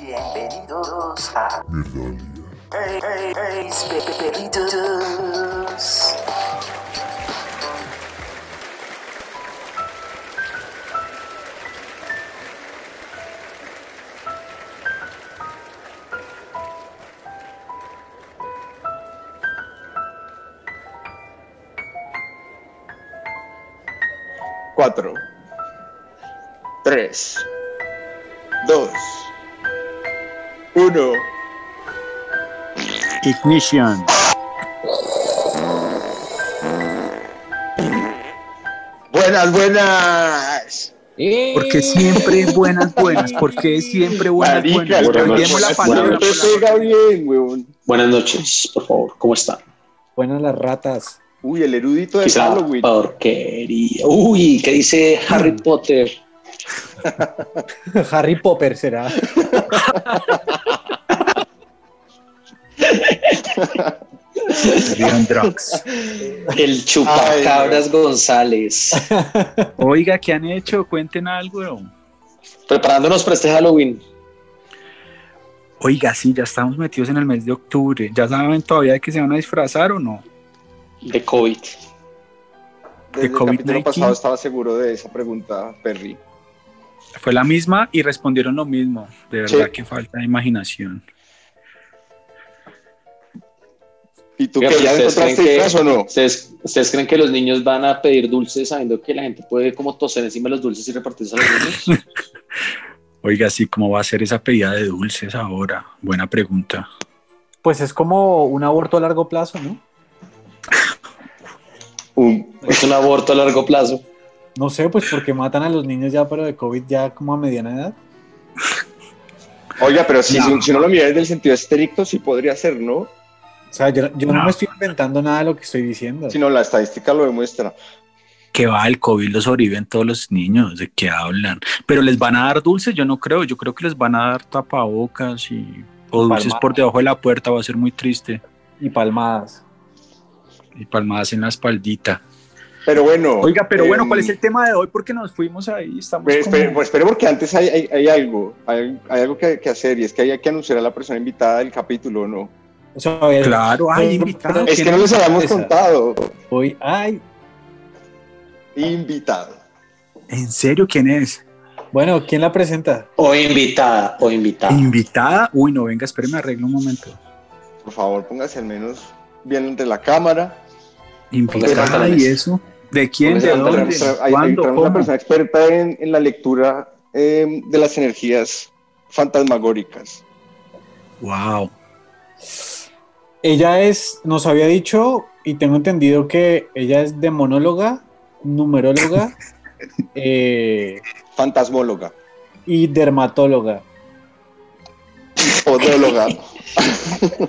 Bienvenidos, a Hey, hey, hey, Peperitos. Cuatro. Tres. Uno. Ignition. Buenas, buenas. Porque siempre buenas, buenas. Porque siempre buenas, Marica, buenas. buenas noches. bien. Buenas noches, por favor. ¿Cómo están? Buenas las ratas. Uy, el erudito de Quizá Halloween. porquería. Uy, ¿qué dice Harry Potter? Harry Popper será. Leon Drugs. El chupacabras González. Oiga, ¿qué han hecho? Cuenten algo. Preparándonos para este Halloween. Oiga, sí, ya estamos metidos en el mes de octubre. ¿Ya saben todavía de que se van a disfrazar o no? de COVID. Desde el COVID-19. capítulo pasado estaba seguro de esa pregunta, Perry. Fue la misma y respondieron lo mismo. De verdad Sí. que falta de imaginación. ¿Y tú qué? pero ¿Ya ¿ustedes encontraste creen que- disfraz o no? ¿Ustedes, ¿Ustedes creen que los niños van a pedir dulces sabiendo que la gente puede como toser encima de los dulces y repartirse a los niños? Oiga, sí, ¿cómo va a ser esa pedida de dulces ahora? Buena pregunta. Pues es como un aborto a largo plazo, ¿no? Un- es un aborto a largo plazo. No sé, pues porque matan a los niños ya, pero de COVID ya como a mediana edad. Oiga, pero si, No. si, si no lo miras desde el sentido estricto, sí podría ser, ¿no? O sea, yo, yo no. No. me estoy inventando nada de lo que estoy diciendo. Si no, la estadística lo demuestra. Que va, el COVID lo sobreviven todos los niños, ¿de qué hablan? Pero les van a dar dulces, yo no creo, yo creo que les van a dar tapabocas y o dulces Palmadas. por debajo de la puerta, va a ser muy triste. Y palmadas. Y palmadas en la espaldita. Pero bueno. Oiga, pero bueno, em, ¿cuál es el tema de hoy? Porque nos fuimos ahí, estamos Pues, como- espere, pues, espere, porque antes hay, hay, hay algo, hay, hay algo que, que hacer y es que hay que anunciar a la persona invitada del capítulo, ¿no? O sea, a ver, Claro, ay, pero- invitado. Es ¿quién que no les habíamos esa? contado. Hoy, ay, Invitado. ¿En serio quién es? bueno, ¿quién la presenta? O invitada, o invitada. ¿Invitada? Uy, no, venga, espéreme, arreglo un momento. Por favor, póngase al menos bien ante la cámara. ¿Invitada y eso? ¿De quién? ¿De dónde? Hay, hay- una persona experta en, en la lectura eh, de las energías fantasmagóricas. Wow. Ella es, nos había dicho, y tengo entendido que ella es demonóloga, numeróloga eh, Fantasmóloga. y dermatóloga. Podóloga.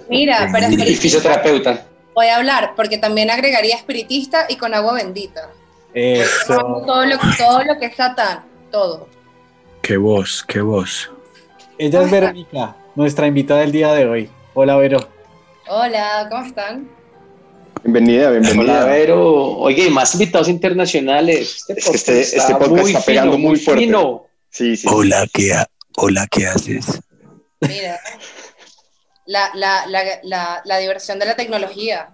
Mira, pero Y fisioterapeuta. voy a hablar, porque también agregaría espiritista y con agua bendita. Eso. Todo lo, todo lo que es Satán, todo. Qué voz, qué voz. Ella es Verónica, nuestra invitada del día de hoy. Hola, Vero. Hola, ¿cómo están? Bienvenida, Hola, bienvenida. Vero. Oye, más invitados internacionales. Es que este- este podcast está pegando muy fuerte. fino. Sí, sí. Hola, ¿qué, ha- hola, ¿qué haces? Mira, la, la, la, la, la diversión de la tecnología,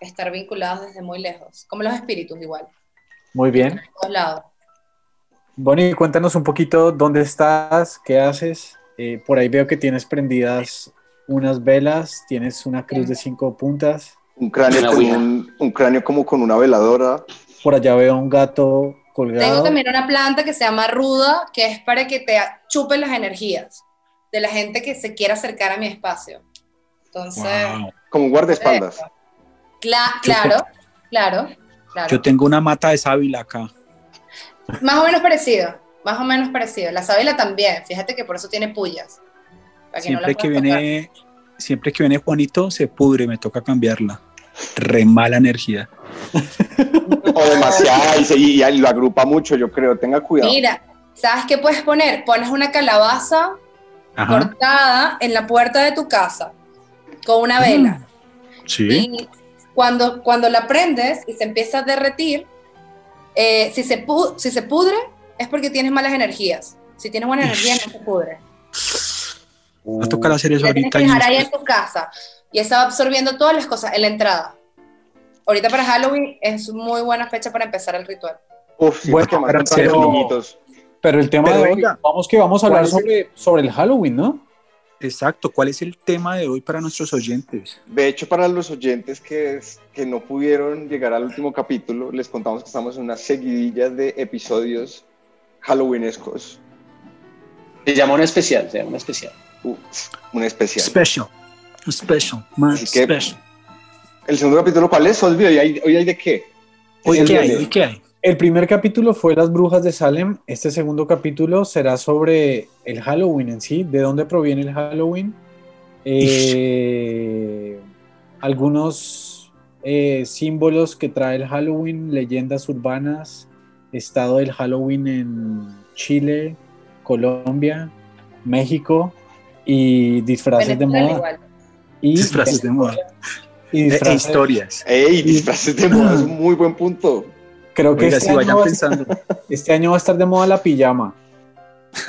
estar vinculados desde muy lejos, como los espíritus igual, Muy bien. de todos lados. Bonnie, cuéntanos un poquito dónde estás, qué haces. Eh, por ahí veo que tienes prendidas unas velas, tienes una cruz de cinco puntas. Un cráneo, con un, un cráneo como con una veladora. Por allá veo un gato colgado. Tengo también una planta que se llama ruda, que es para que te chupen las energías de la gente que se quiera acercar a mi espacio. Entonces, Wow. Como un guardaespaldas. cla- claro, claro, claro. Yo tengo una mata de sábila acá. Más o menos parecido, más o menos parecido. La sábila también, fíjate que por eso tiene pullas. Para que no la Siempre que puedas tocar. viene, siempre que viene Juanito se pudre, me toca cambiarla. Re mala energía. O demasiada y, se- y- y lo agrupa mucho, yo creo. Tenga cuidado. Mira, ¿sabes qué puedes poner? Pones una calabaza Ajá. cortada en la puerta de tu casa con una vela. Sí. Y cuando, cuando la prendes y se empieza a derretir, eh, si, se pu- si se pudre es porque tienes malas energías. Si tienes buena energía, no se pudre. Va a tocar hacer eso tienes ahorita. que y dejar ahí en tu casa. Y está absorbiendo todas las cosas en la entrada. Ahorita para Halloween es muy buena fecha para empezar el ritual. Uf, sí, Bueno, más pero pero- los niñitos. Pero el tema Pero de hoy, venga, vamos que vamos a hablar ¿cuál es el- sobre, sobre el Halloween, ¿no? Exacto. ¿Cuál es el tema de hoy para nuestros oyentes? De hecho, para los oyentes que, que no pudieron llegar al último capítulo, les contamos que estamos en una seguidilla de episodios halloweenescos. Se llama un especial, se llama un especial. Un especial. Special. Special. Más Así que- special. ¿El segundo capítulo cuál es? Olvido, ¿y hay- ¿hoy hay de qué? ¿Hoy el qué hay? de- ¿Hoy qué hay? El primer capítulo fue Las Brujas de Salem. Este segundo capítulo será sobre el Halloween en sí, de dónde proviene el Halloween, eh, algunos eh, símbolos que trae el Halloween, leyendas urbanas, estado del Halloween en Chile, Colombia, México y disfraces de moda. igual. Y Disfraces de moda. Y E- e disfraces- historias. ¡Ey! Disfraces de moda es un muy buen punto. Creo que Oiga, este si año vayan. Este año va a estar de moda la pijama.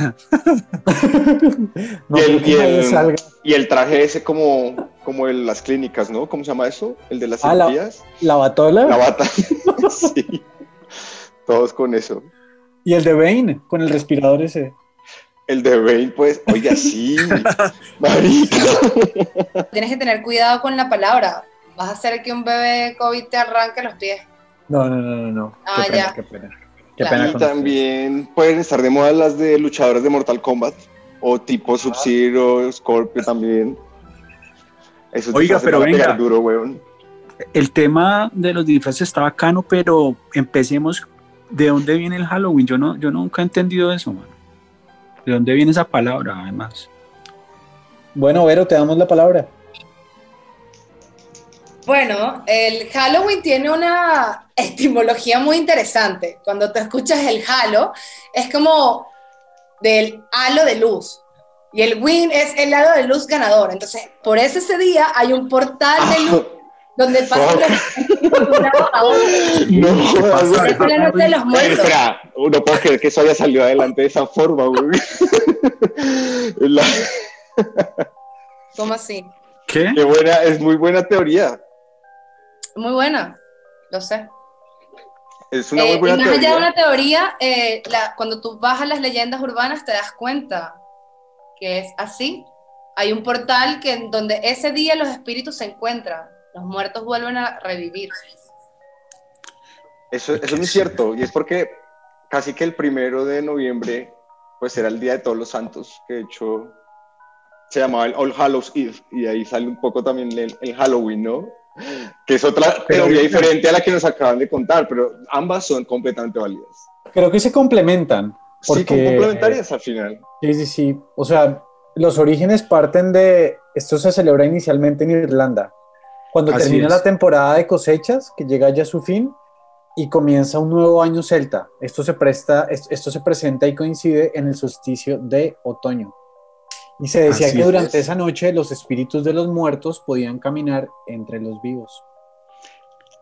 no Y el- y. Y traje ese como, como en las clínicas, ¿no? ¿Cómo se llama eso? El de las Ah, la- cirugías. La batola La bata. sí. Todos con eso. y el de Bane con el respirador ese. El de Bane, pues, oiga, sí. Marica. Tienes que tener cuidado con la palabra. Vas a hacer que un bebé COVID te arranque los pies. No, no, no, no, no. Ah, qué pena, ya. qué pena. Qué Claro. pena Y también pueden estar de moda las de luchadores de Mortal Kombat. O tipo Sub-Zero, Scorpio también. Esos Oiga, pero venga. duro, weón. El tema de los disfraces está bacano, pero empecemos. ¿De dónde viene el Halloween? Yo, no, yo nunca he entendido eso, mano. ¿De dónde viene esa palabra, además? Bueno, Vero, te damos la palabra. Bueno, el Halloween tiene una etimología muy interesante. Cuando te escuchas el halo, es como del halo de luz. Y el win es el halo de luz ganador. Entonces, por eso ese día hay un portal de luz donde. No, ¿Qué pasa? la noche de los muertos. espera, no puedo creer que eso haya salido adelante de esa forma, güey. La- ¿Cómo así? ¿Qué? qué buena, es muy buena teoría. Muy buena, lo sé. Es una Eh, muy y buena más allá de teoría. una teoría, eh, la- cuando tú vas a las leyendas urbanas te das cuenta que es así. Hay un portal que donde ese día los espíritus se encuentran, los muertos vuelven a revivir. Eso, eso es muy cierto, y es porque casi que el primero de noviembre, pues era el Día de Todos los Santos, que de hecho se llamaba el All Hallows Eve, y ahí sale un poco también el, el Halloween, ¿no? Que es otra Pero- teoría diferente a la que nos acaban de contar, pero ambas son completamente válidas. Creo que se complementan. Sí, son Porque- complementarias al final. Sí, sí, sí. O sea, los orígenes parten de. Esto se celebra inicialmente en Irlanda. Cuando Así termina es. la temporada de cosechas, que llega ya a su fin, y comienza un nuevo año celta. Esto se, presta, es- esto se presenta y coincide en el solsticio de otoño. Y se decía Así que durante es. esa noche los espíritus de los muertos podían caminar entre los vivos.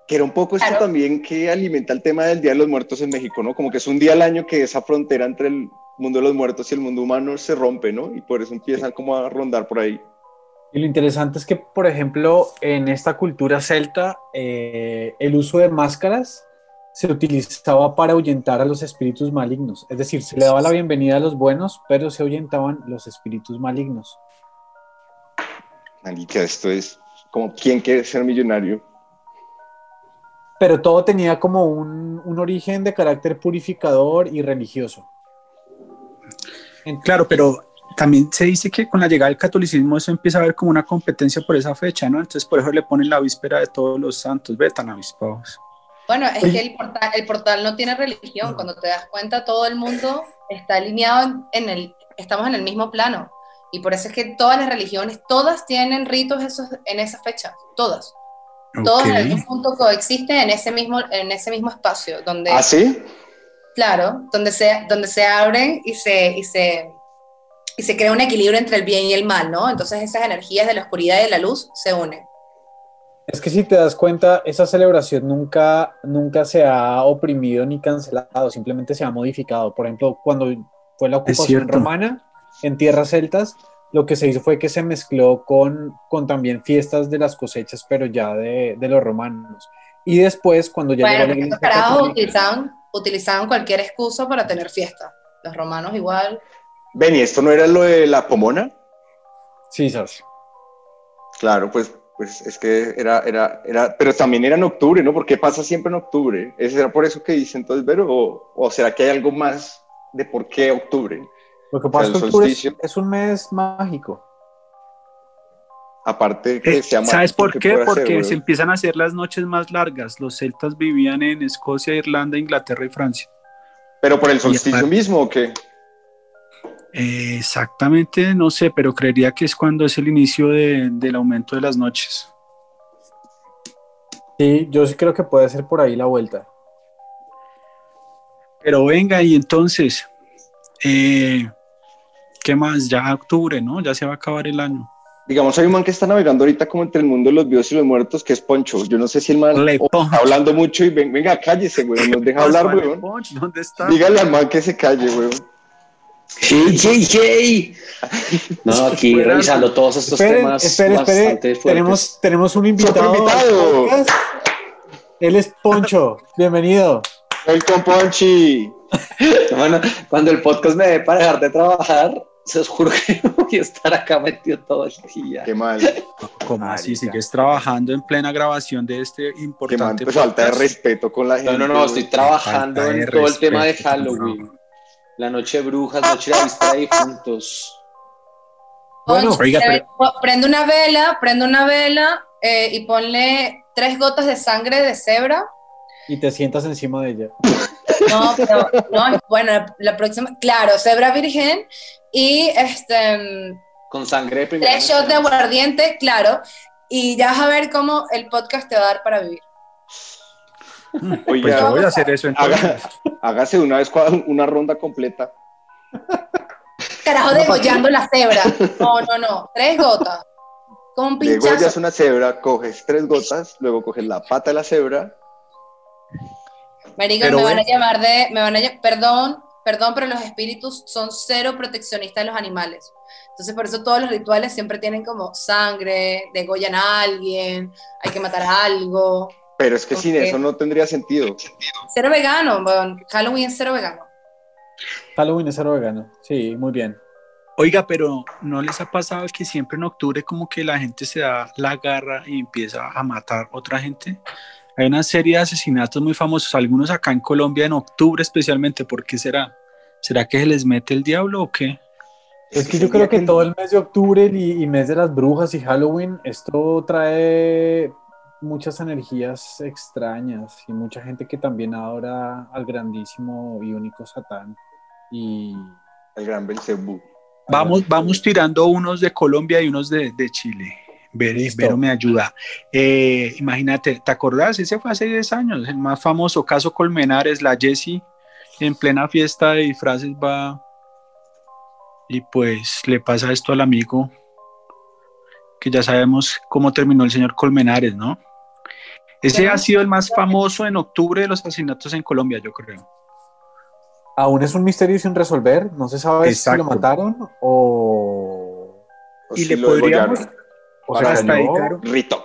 Que era un poco esto Claro. también que alimenta el tema del Día de los Muertos en México, ¿no? Como que es un día al año que esa frontera entre el mundo de los muertos y el mundo humano se rompe, ¿no? Y por eso empiezan como a rondar por ahí. Y lo interesante es que, por ejemplo, en esta cultura celta, eh, el uso de máscaras se utilizaba para ahuyentar a los espíritus malignos. Es decir, se le daba la bienvenida a los buenos, pero se ahuyentaban los espíritus malignos. Marica, esto es como ¿quién quiere ser millonario? Pero todo tenía como un, un origen de carácter purificador y religioso. Claro, pero también se dice que con la llegada del catolicismo eso empieza a haber como una competencia por esa fecha, ¿no? Entonces por eso le ponen la víspera de todos los santos, ve tan avispados. Bueno, es Oye. que el portal, el portal no tiene religión. Cuando te das cuenta, todo el mundo está alineado en, en el, estamos en el mismo plano. Y por eso es que todas las religiones, todas tienen ritos esos, en esa fecha, todas. Todos en algún punto coexisten en ese mismo, en ese mismo espacio, donde, ¿Ah, sí? claro, donde se, donde se abren y se, y se, y se crea un equilibrio entre el bien y el mal, ¿no? Entonces esas energías de la oscuridad y de la luz se unen. Es que si te das cuenta, esa celebración nunca, nunca se ha oprimido ni cancelado, simplemente se ha modificado. Por ejemplo, cuando fue la ocupación romana en tierras celtas. Lo que se hizo fue que se mezcló con, con también fiestas de las cosechas, pero ya de, de los romanos. Y después, cuando ya Bueno, llegó la porque estos Iglesia carajos católica- utilizaban, utilizaban cualquier excusa para tener fiesta. Los romanos igual. Ven, ¿y esto no era lo de la pomona? Sí, ¿sabes? Claro, pues, pues es que era, era, era, pero también era en octubre, ¿no? Porque pasa siempre en octubre. ¿Es era por eso que dice entonces, Vero? ¿O, o será que hay algo más de por qué octubre? Lo que pasa el es que octubre es, solsticio. es un mes mágico. Aparte de que Eh, sea ¿Sabes por ¿qué qué? puede hacer, Porque se empiezan a hacer las noches más largas. Los celtas vivían en Escocia, Irlanda, Inglaterra y Francia. Pero por el solsticio mismo, ¿o qué? Eh, exactamente, no sé, pero creería que es cuando es el inicio de- del aumento de las noches. Sí, yo sí creo que puede ser por ahí la vuelta. Pero venga, y entonces, eh, ¿qué más? Ya octubre, ¿no? Ya se va a acabar el año. Digamos, hay un man que está navegando ahorita como entre el mundo de los vivos y los muertos, que es Poncho. Yo no sé si el man Le o Poncho. está hablando mucho y ven- venga, cállese, weón, nos deja hablar. Ponch, ¿Dónde está? Dígale al man que se calle, weón. ¡Hey, hey, hey! No, aquí Fuera- revisando todos estos Esperen, temas espere, espere. bastante fuertes. Tenemos, tenemos un invitado. invitado. Él es Poncho. Bienvenido. Welcome, Ponchi. Bueno, cuando el podcast me dé para dejar de trabajar, se os juro que voy a estar acá metido todo el día. Qué mal, ¿Cómo así? ¿Sigues trabajando en plena grabación de este qué mal. importante Pues falta de respeto con la gente. No, no, no, estoy trabajando en todo el tema de Halloween. La noche de brujas, noche de vista de difuntos. Bueno, oiga, prende una vela, prende una vela eh, y ponle tres gotas de sangre de cebra. Y te sientas encima de ella. No, pero no, bueno, la próxima, claro, cebra virgen y este Con sangre de primera. tres shots de aguardiente, claro, y ya vas a ver cómo el podcast te va a dar para vivir. Pues Oiga, yo voy a hacer eso entonces. hágase una vez una ronda completa. Carajo, degollando la cebra. No, no, no, tres gotas. Con un pinchazo. una cebra, coges tres gotas, luego coges la pata de la cebra. Marica, Pero me van a llamar de, me van a perdón, perdón, pero los espíritus son cero proteccionistas de los animales. Entonces, por eso todos los rituales siempre tienen como sangre, degollan a alguien, hay que matar a algo. Pero es que sin eso no tendría sentido. Cero vegano, weón. Halloween es cero vegano. Halloween es cero vegano. Sí, muy bien. Oiga, pero ¿no les ha pasado que siempre en octubre como que la gente se da la garra y empieza a matar otra gente? Hay una serie de asesinatos muy famosos, algunos acá en Colombia en octubre especialmente. ¿Por qué será? ¿Será que se les mete el diablo o qué? Es que yo creo que todo el mes de octubre y, y mes de las brujas y Halloween, esto trae muchas energías extrañas y mucha gente que también adora al grandísimo y único Satán. Y El gran Belcebú. Vamos, vamos tirando unos de Colombia y unos de, de Chile. Ver, Listo. Vero me ayuda. Eh, imagínate, ¿te acordás? Ese fue hace 10 años, el más famoso caso Colmenares, la Jessie en plena fiesta de disfraces va y pues le pasa esto al amigo que ya sabemos cómo terminó el señor Colmenares, ¿no? Ese ha sido el más famoso en octubre de los asesinatos en Colombia, yo creo. aún es un misterio sin resolver. No se sabe si lo mataron o, O Y si le lo podríamos o se hasta dedicar un- Rito.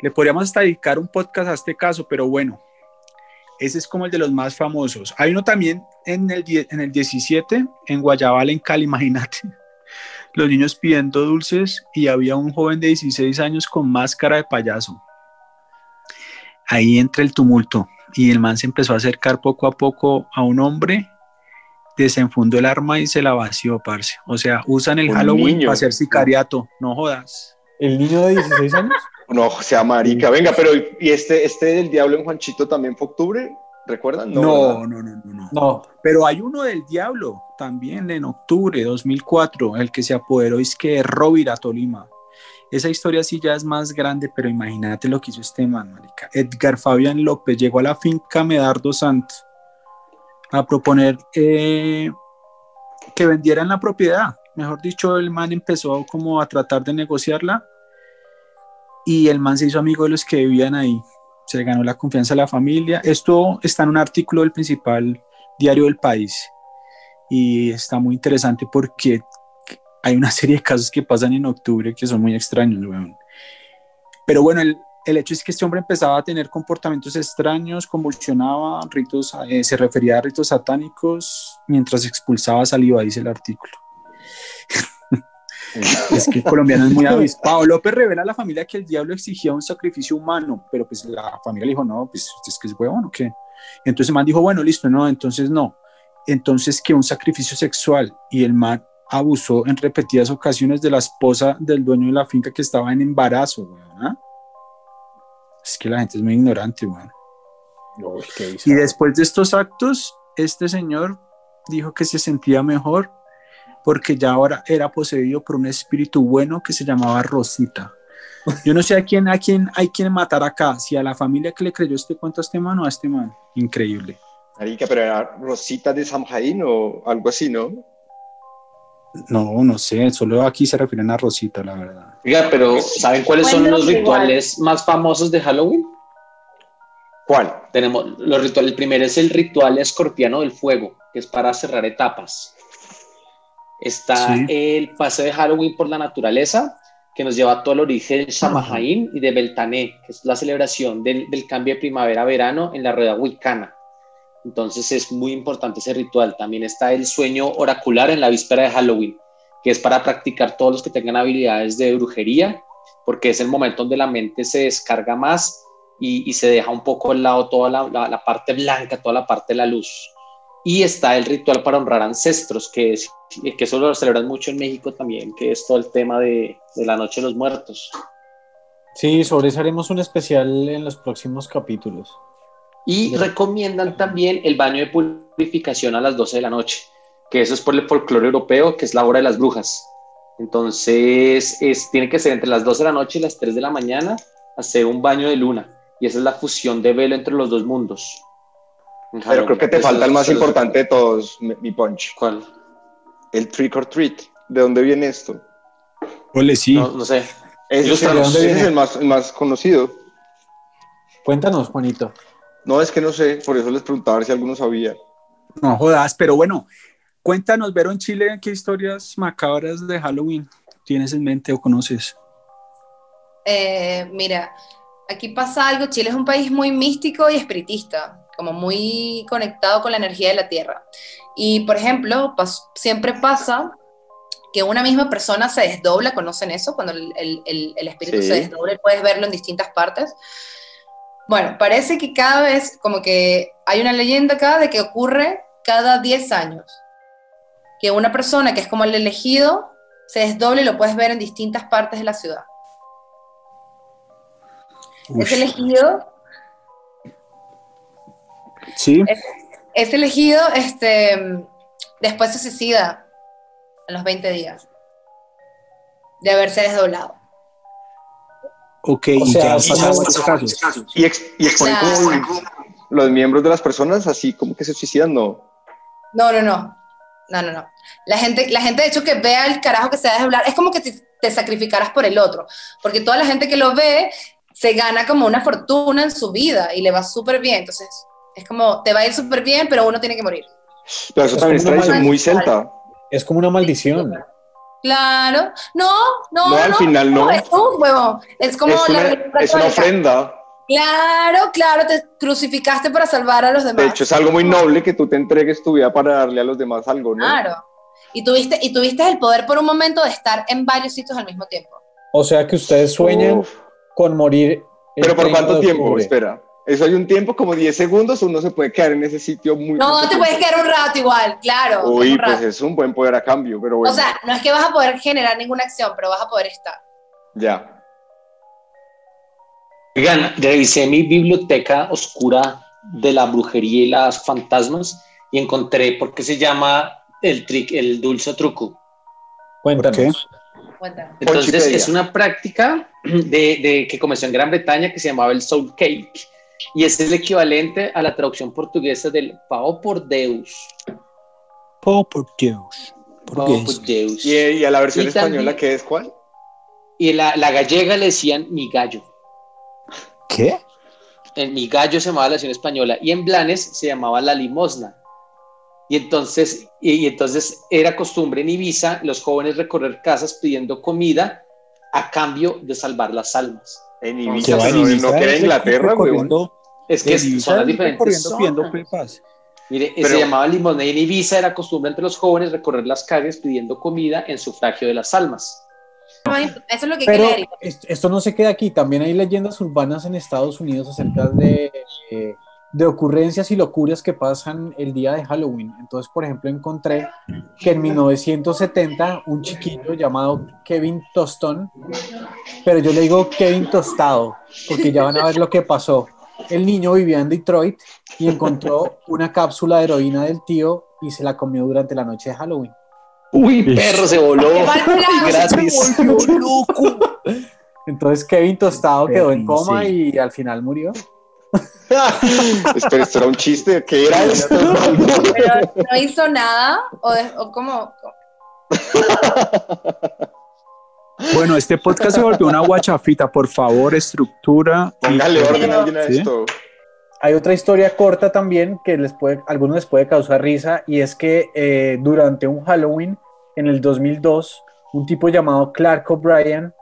Le podríamos hasta dedicar un podcast a este caso, pero bueno, ese es como el de los más famosos. Hay uno también en el, en el 17, en Guayabal, en Cali, imagínate. Los niños pidiendo dulces y había un joven de 16 años con máscara de payaso. Ahí entra el tumulto y el man se empezó a acercar poco a poco a un hombre, desenfundó el arma y se la vació, parce. O sea, usan el Un Halloween niño. para hacer sicariato, no jodas. ¿El niño de 16 años? No, sea marica. Venga, pero ¿y este, este del diablo en Juanchito también fue octubre? ¿Recuerdan? No, no, no, no, no. No, Pero hay uno del diablo también en octubre de 2004, el que se apoderó es que Rovira, Tolima. Esa historia sí ya es más grande, pero imagínate lo que hizo este man, marica. Edgar Fabián López llegó a la finca Medardo Sant a proponer eh, que vendieran la propiedad. Mejor dicho, el man empezó como a tratar de negociarla y el man se hizo amigo de los que vivían ahí. Se ganó la confianza de la familia. Esto está en un artículo del principal diario del país. y está muy interesante porque hay una serie de casos que pasan en octubre que son muy extraños, weón. Pero bueno, el, el hecho es que este hombre empezaba a tener comportamientos extraños, convulsionaba, ritos, eh, se refería a ritos satánicos mientras expulsaba saliva, dice el artículo. es que el colombiano es muy avispado. López revela a la familia que el diablo exigía un sacrificio humano, pero pues la familia le dijo, no, pues es que es huevón o qué. Entonces el man dijo, bueno, listo, no, entonces no. Entonces que un sacrificio sexual y el man abusó en repetidas ocasiones de la esposa del dueño de la finca que estaba en embarazo, weón, ¿ah? Es que la gente es muy ignorante, weón. Y después de estos actos, este señor dijo que se sentía mejor porque ya ahora era poseído por un espíritu bueno que se llamaba Rosita. Yo no sé a quién, a quién hay quien matar acá, si a la familia que le creyó este cuento a este man o a este man. Increíble. Marica, pero era Rosita de Samhain o algo así, ¿no? No, no sé, solo aquí se refieren a Rosita, la verdad. Oiga, pero ¿saben cuáles son los rituales más famosos de Halloween? ¿Cuál? Tenemos los rituales. El primero es el ritual escorpiano del fuego, que es para cerrar etapas. Está Sí. el paseo de Halloween por la naturaleza, que nos lleva a todo el origen de Samhain y de Beltané, que es la celebración del, del cambio de primavera a verano en la rueda wicana. Entonces es muy importante ese ritual. También está el sueño oracular en la víspera de Halloween, que es para practicar todos los que tengan habilidades de brujería, porque es el momento donde la mente se descarga más y, se deja un poco al lado toda la parte blanca, toda la parte de la luz. Y está el ritual para honrar ancestros, que, es, que eso lo celebran mucho en México también, que es todo el tema de, de la Noche de los Muertos. Sí, sobre eso haremos un especial en los próximos capítulos. Y recomiendan también el baño de purificación a las 12 de la noche, que eso es por el folclore europeo, que es la hora de las brujas. Entonces, es, tiene que ser entre las 12 de la noche y las 3 de la mañana, hacer un baño de luna. Y esa es la fusión de velo entre los dos mundos. En Pero creo que te falta el más importante de todos, mi punch. ¿Cuál? El trick or treat. ¿De dónde viene esto? Ole, sí. No, no sé. Es, el más, el más conocido. Cuéntanos, Juanito. No, es que no sé, por eso les preguntaba a ver si alguno sabía. No jodas, pero bueno, cuéntanos, Vero, en Chile, ¿qué historias macabras de Halloween tienes en mente o conoces? Eh, mira, aquí pasa algo, Chile es un país muy místico y espiritista, como muy conectado con la energía de la tierra. Y, por ejemplo, pas- siempre pasa que una misma persona se desdobla, ¿conocen eso? Cuando el, el- el- el espíritu Sí. se desdobla y puedes verlo en distintas partes. Bueno, parece que cada vez, como que hay una leyenda acá de que ocurre cada 10 años, que una persona que es como el elegido se desdoble y lo puedes ver en distintas partes de la ciudad. Es elegido Sí, es elegido, este, después se suicida a los 20 días de haberse desdoblado. Ok, O y sea, ya han casos. Y, ex- y exponen Claro. como los miembros de las personas así como que se suicidan, no. No, no, no. No, no, no. La gente, la gente de hecho que vea el carajo que se va a desdoblar, es como que te, te sacrificaras por el otro, porque toda la gente que lo ve se gana como una fortuna en su vida y le va súper bien. Entonces, es como, te va a ir súper bien, pero uno tiene que morir. Pero eso Es también es tradición muy celta. Es como una maldición. Claro. No, no, No, al final no. Es un huevo. Es como Es la una, es una ofrenda. Claro, claro, te crucificaste para salvar a los demás. De hecho, es algo muy noble que tú te entregues tu vida para darle a los demás algo, ¿no? Claro. Y tuviste, y tuviste el poder por un momento de estar en varios sitios al mismo tiempo. O sea que ustedes sueñan Uf. con morir. el Pero ¿por 30 cuánto tiempo? Espera. Eso hay un tiempo, como 10 segundos, uno se puede quedar en ese sitio muy... No, te puedes quedar un rato igual, claro. Uy, pues es un buen poder a cambio, pero bueno. O sea, no es que vas a poder generar ninguna acción, pero vas a poder estar. ya. Oigan, revisé mi biblioteca oscura de la brujería y las fantasmas y encontré por qué se llama el, trick, el dulce truco. Cuéntanos. Cuéntame. Entonces es una práctica de, de- que comenzó en Gran Bretaña que se llamaba el soul cake y es el equivalente a la traducción portuguesa del pao por Deus. Oh, por Dios. Pao ¿Por qué por es? Deus. ¿Y, y a la versión Y española también- qué es cuál? Y la, la gallega le decían mi gallo. ¿Qué? En mi gallo se llamaba la versión española y en Blanes se llamaba la limosna. Y entonces, y, y entonces era costumbre en Ibiza los jóvenes recorrer casas pidiendo comida a cambio de salvar las almas. En Ibiza, en pero Ibiza, no queda en Inglaterra, recorriendo- Es que en es- Ibiza, son las diferentes zonas. pepas. Mire, Pero- se llamaba limosnea y en Ibiza era costumbre entre los jóvenes recorrer las calles pidiendo comida en sufragio de las almas. No Eso es lo que hay que Pero leer. est- esto no se queda aquí, también hay leyendas urbanas en Estados Unidos acerca de, eh, de ocurrencias y locuras que pasan el día de Halloween. Entonces, por ejemplo, encontré que en 1970 un chiquillo llamado Kevin Tostón, pero yo le digo Kevin Tostado, porque ya van a ver lo que pasó. El niño vivía en Detroit y encontró una cápsula de heroína del tío y se la comió durante la noche de Halloween. Uy, perro, se voló. Gratis. Entonces Kevin Tostado quedó en coma y al final murió. Espera, esto era un chiste. ¿Qué era esto? Pero no hizo nada, o, de- o como. Bueno, este podcast se volvió una guachafita. Por favor, estructura. y- Póngale orden a alguien a ¿Sí? esto. Hay otra historia corta también que les puede, a algunos les puede causar risa y es que eh, durante un Halloween en el 2002, un tipo llamado Clark O'Brien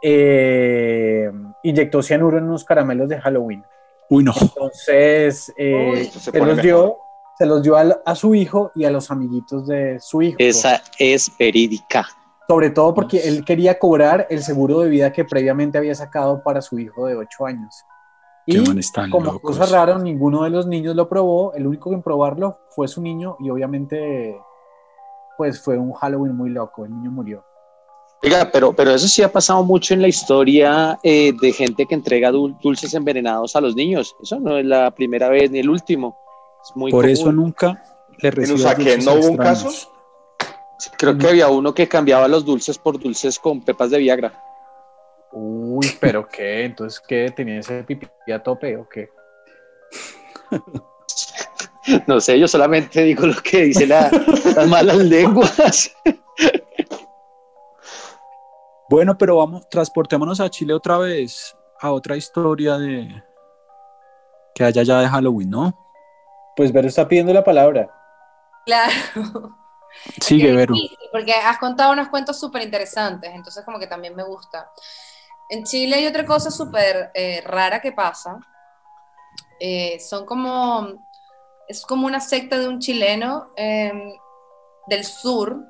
eh, inyectó cianuro en unos caramelos de Halloween. Uy, no. Entonces eh, Uy. Se los dio, se los dio a, su hijo y a los amiguitos de su hijo. Esa es verídica. Sobre todo porque él quería cobrar el seguro de vida que previamente había sacado para su hijo de 8 años. Qué Y están como locos. cosa rara, ninguno de los niños lo probó. El único en probarlo fue su niño y obviamente pues fue un Halloween muy loco. El niño murió. Oiga, pero, pero eso sí ha pasado mucho en la historia eh, de gente que entrega dul- dulces envenenados a los niños. Eso no es la primera vez ni el último. Es muy Por común. eso nunca le Usaquén dulces no hubo un caso? Creo que había uno que cambiaba los dulces por dulces con pepas de Viagra. Uy, pero qué, entonces qué, tenía ese pipí a tope o qué. No sé, yo solamente digo lo que dice la- las malas lenguas. Bueno, pero vamos, transportémonos a Chile otra vez, a otra historia de que haya ya de Halloween, ¿no? Pues Vero está pidiendo la palabra. Claro. Sigue, Es Vero. Porque has contado unos cuentos súper interesantes, entonces como que también me gusta. En Chile hay otra cosa súper eh, rara que pasa. Eh, son como, es como una secta de un chileno eh, del sur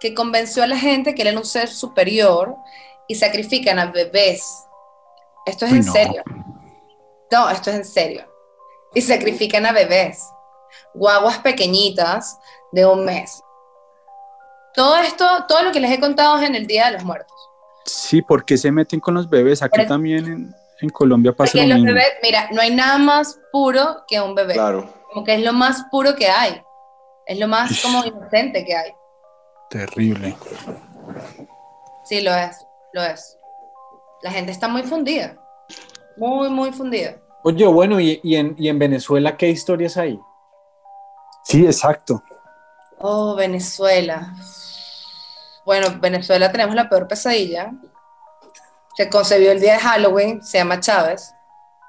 que convenció a la gente que él era un ser superior y sacrifican a bebés. Esto es Uy, en no. serio. No, esto es en serio. Y sacrifican a bebés. Guaguas pequeñitas de un mes. Todo esto, todo lo que les he contado es en el Día de los Muertos. Sí, porque se meten con los bebés. Aquí Pero- también en, en Colombia pasa Porque lo los mismo. bebés, mira, no hay nada más puro que un bebé. Claro. Como que es lo más puro que hay. Es lo más como inocente que hay. Terrible. Sí, lo es, lo es. La gente está muy fundida. Muy, muy fundida. Oye, bueno, ¿y, y en, y en Venezuela qué historias hay? Sí, exacto. Oh, Venezuela. Bueno, Venezuela tenemos la peor pesadilla. Se concebió el día de Halloween, se llama Chávez.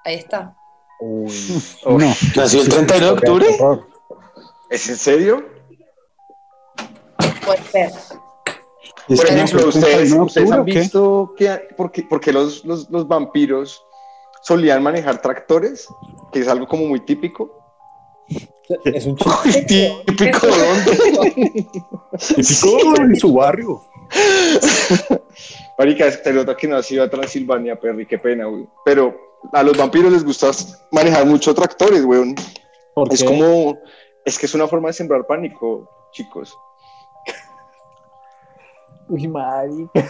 Ahí está. Uy, No. ¿Nació el 31 de octubre? ¿Es en serio? Puede ser. Es Por ejemplo, ¿ustedes, 31 de ustedes han visto que, por qué, por qué los, los, los vampiros solían manejar tractores? Que es algo como muy típico. es un chiste. ¿Típico de dónde? Típico en su barrio. Marica, es que nota que no has ido a Transilvania, Perry, qué pena, güey. Pero a los vampiros les gusta manejar mucho tractores, güey. ¿Por Es qué? como, es que es una forma de sembrar pánico, chicos. Uy, marica.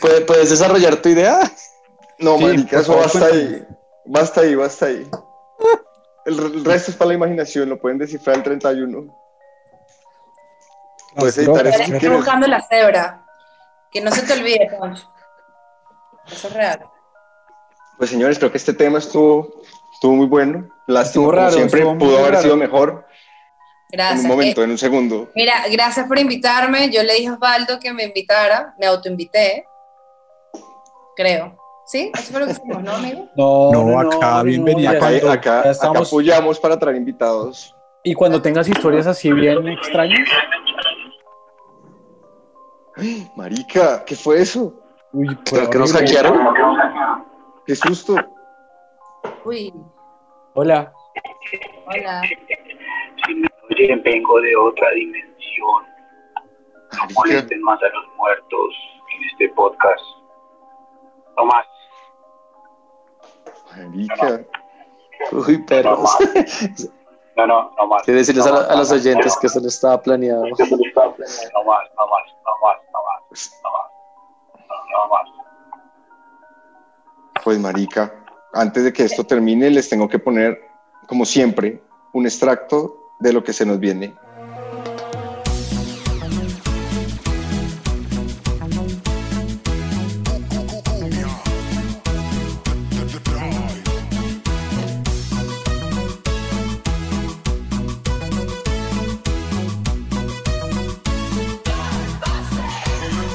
¿Puedes, puedes desarrollar tu idea? No, Sí, marica, eso favor, basta ahí. Basta ahí, basta ahí. El, el resto es para la imaginación, lo pueden descifrar el 31. Puedes editar eso Estoy buscando la cebra. Que no se te olvide, Poncho. Eso es real. Pues señores, creo que este tema estuvo, estuvo muy bueno. Lástima, Estuvo como raro, siempre, estuvo pudo haber raro. sido mejor en Gracias. un momento, Eh, en un segundo. mira, gracias por invitarme. Yo le dije a Osvaldo que me invitara. Me autoinvité. Creo. ¿Sí? Eso fue lo que hicimos, ¿no, amigo? No, No, acá, bienvenida ya Acá, cuando acá, estamos, apoyamos para traer invitados. Y cuando tengas historias así bien extrañas, Marica, ¿qué fue eso? uy, ¿Será que nos hackearon? Qué susto. Uy, Hola. hola. Vengo de otra dimensión. No molesten más a los muertos en este podcast. No más. marica. Uy, perros. No, no, no más. Quiero decirles a, No la- más, a los no más, oyentes no que eso no estaba planeado. más, No más, no más, no más, no más, no más, no más. No más. Pues marica, antes de que esto termine, les tengo que poner, como siempre, un extracto de lo que se nos viene.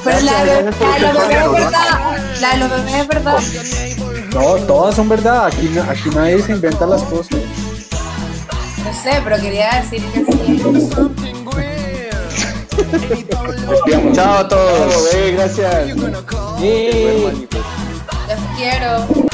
Pero la, de- la de los bebés es verdad. La de los bebés es verdad. No, todas son verdad. Aquí, aquí nadie se inventa las cosas. No sé, pero quería decir que sí. Chao a todos. Eh, gracias. ¡Yay! Los quiero.